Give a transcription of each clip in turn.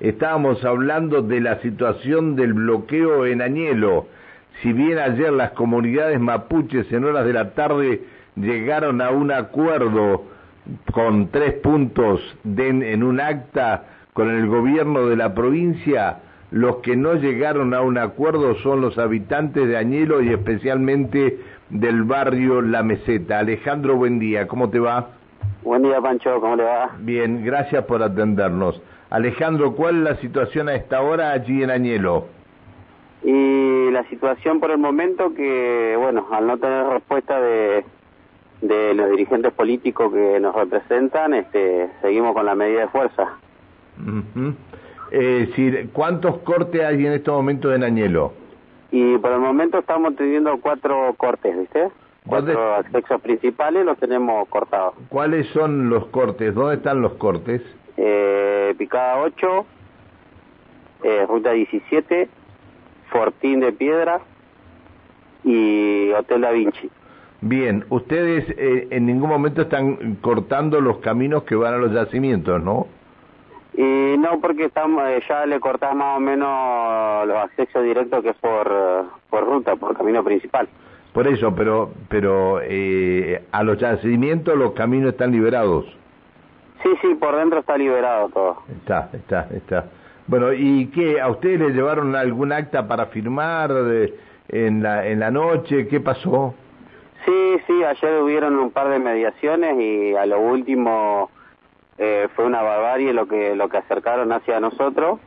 estábamos hablando de la situación del bloqueo en Añelo. Si bien ayer las comunidades mapuches en horas de la tarde llegaron a un acuerdo con tres puntos en un acta con el gobierno de la provincia, los que no llegaron a un acuerdo son los habitantes de Añelo y especialmente del barrio La Meseta. Alejandro, buen día, ¿cómo te va? Buen día, Pancho, ¿cómo le va? Bien, gracias por atendernos. Alejandro, ¿cuál es la situación a esta hora allí en Añelo? Y la situación por el momento que, bueno, al no tener respuesta de, de los dirigentes políticos que nos representan, este, seguimos con la medida de fuerza. eh, ¿Cuántos cortes hay en este momento en Añelo? Y por el momento estamos teniendo cuatro cortes, ¿viste? Cuatro accesos principales los tenemos cortados. ¿Cuáles son los cortes? ¿Dónde están los cortes? Eh, Picada 8, eh, Ruta 17, Fortín de Piedra y Hotel Da Vinci. Bien, ustedes eh, en ningún momento están cortando los caminos que van a los yacimientos, ¿no? Y no, porque estamos eh, ya le cortás más o menos los accesos directos que es por, por ruta, por camino principal. Por eso, pero pero eh, a los yacimientos los caminos están liberados. Sí, sí, por dentro está liberado todo. Está, está, está. Bueno, ¿y qué? ¿A ustedes les llevaron algún acta para firmar en, la, en la noche? ¿Qué pasó? Sí, sí, ayer hubieron un par de mediaciones y a lo último eh, fue una barbarie lo que lo que acercaron hacia nosotros.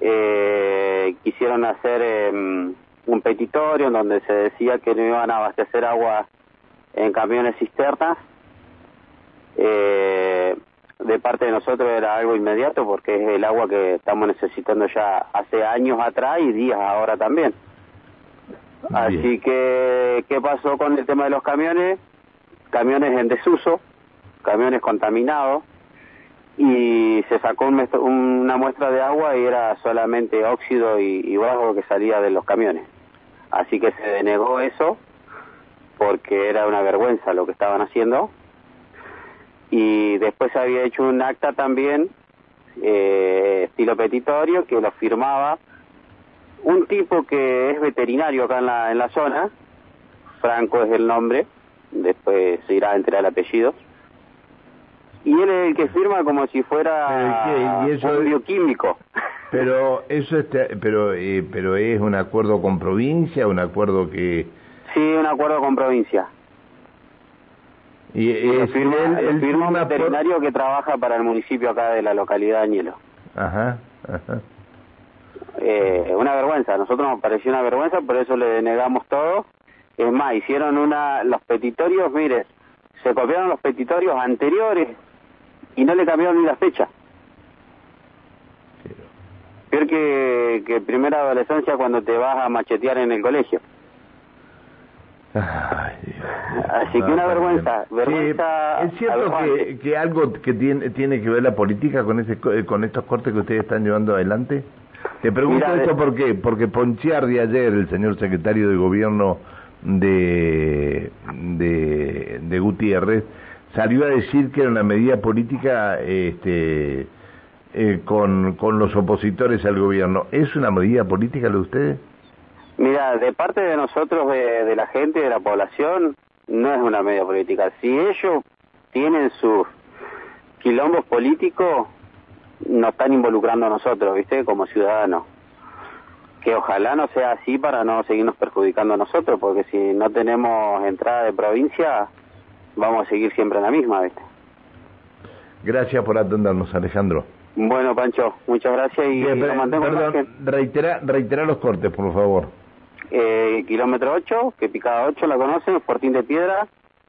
Eh, quisieron hacer em, un petitorio en donde se decía que no iban a abastecer agua en camiones cisternas. Eh, de parte de nosotros era algo inmediato porque es el agua que estamos necesitando ya hace años atrás y días ahora también. Así que, ¿qué pasó con el tema de los camiones? Camiones en desuso, camiones contaminados, y se sacó una muestra de agua y era solamente óxido y, y que salía de los camiones. Así que se denegó eso porque era una vergüenza lo que estaban haciendo. Y después se había hecho un acta también, eh, estilo petitorio, que lo firmaba un tipo que es veterinario acá en la, en la zona, Franco es el nombre, después se irá a enterar el apellido, y él es el que firma como si fuera ¿Y eso un bioquímico. Pero eso este, pero eh, pero es un acuerdo con provincia, un acuerdo que Sí, un acuerdo con provincia. Y, el firma, el, firma un veterinario que trabaja para el municipio acá de la localidad de Añelo. Ajá, ajá. Eh, una vergüenza, a nosotros nos pareció una vergüenza, por eso le denegamos todo. Es más, hicieron una, los petitorios, mire, se copiaron los petitorios anteriores y no le cambiaron ni la fecha. Peor que, que primera adolescencia cuando te vas a machetear en el colegio. Así que una vergüenza, vergüenza. es cierto que, que, algo que tiene, tiene que ver la política con ese con estos cortes que ustedes están llevando adelante. Te pregunto esto por qué, porque Ponchiardi ayer, el señor secretario de gobierno de, de, de Gutiérrez, salió a decir que era una medida política este, eh, con, con los opositores al gobierno. ¿Es una medida política lo de ustedes? Mira, de parte de nosotros, de, de la gente, de la población, no es una medida política. Si ellos tienen sus quilombos políticos, nos están involucrando a nosotros, ¿viste? Como ciudadanos. Que ojalá no sea así para no seguirnos perjudicando a nosotros, porque si no tenemos entrada de provincia, vamos a seguir siempre en la misma, ¿viste? Gracias por atendernos, Alejandro. Bueno, Pancho, muchas gracias y Bien, perdón, reitera, reitera los cortes, por favor. Eh, kilómetro 8, que picada 8 la conocen, Fortín de Piedra,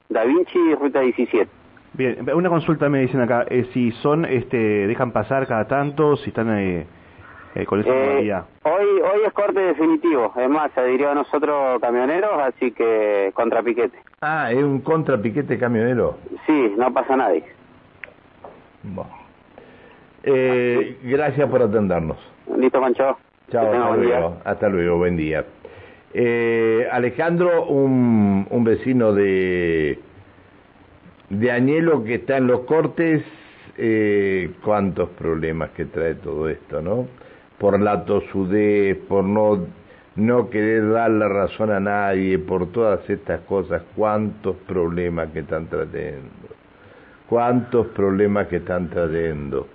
Da Vinci y Ruta 17. Bien, una consulta me dicen acá, eh, si son, este, dejan pasar cada tanto, si están eh, eh con esa modalidad. Hoy, hoy es corte definitivo, es más, se adhirió a nosotros camioneros, así que contrapiquete. Ah, es un contrapiquete camionero. Sí, no pasa nadie. Bueno. Eh, gracias por atendernos. Listo, Mancho. Chao, hasta luego. Hasta luego, buen día. Eh, Alejandro, un, un vecino de, de Añelo que está en los cortes, eh, cuántos problemas que trae todo esto, ¿no? Por la tosudez, por no, no querer dar la razón a nadie, por todas estas cosas, cuántos problemas que están trayendo, cuántos problemas que están trayendo.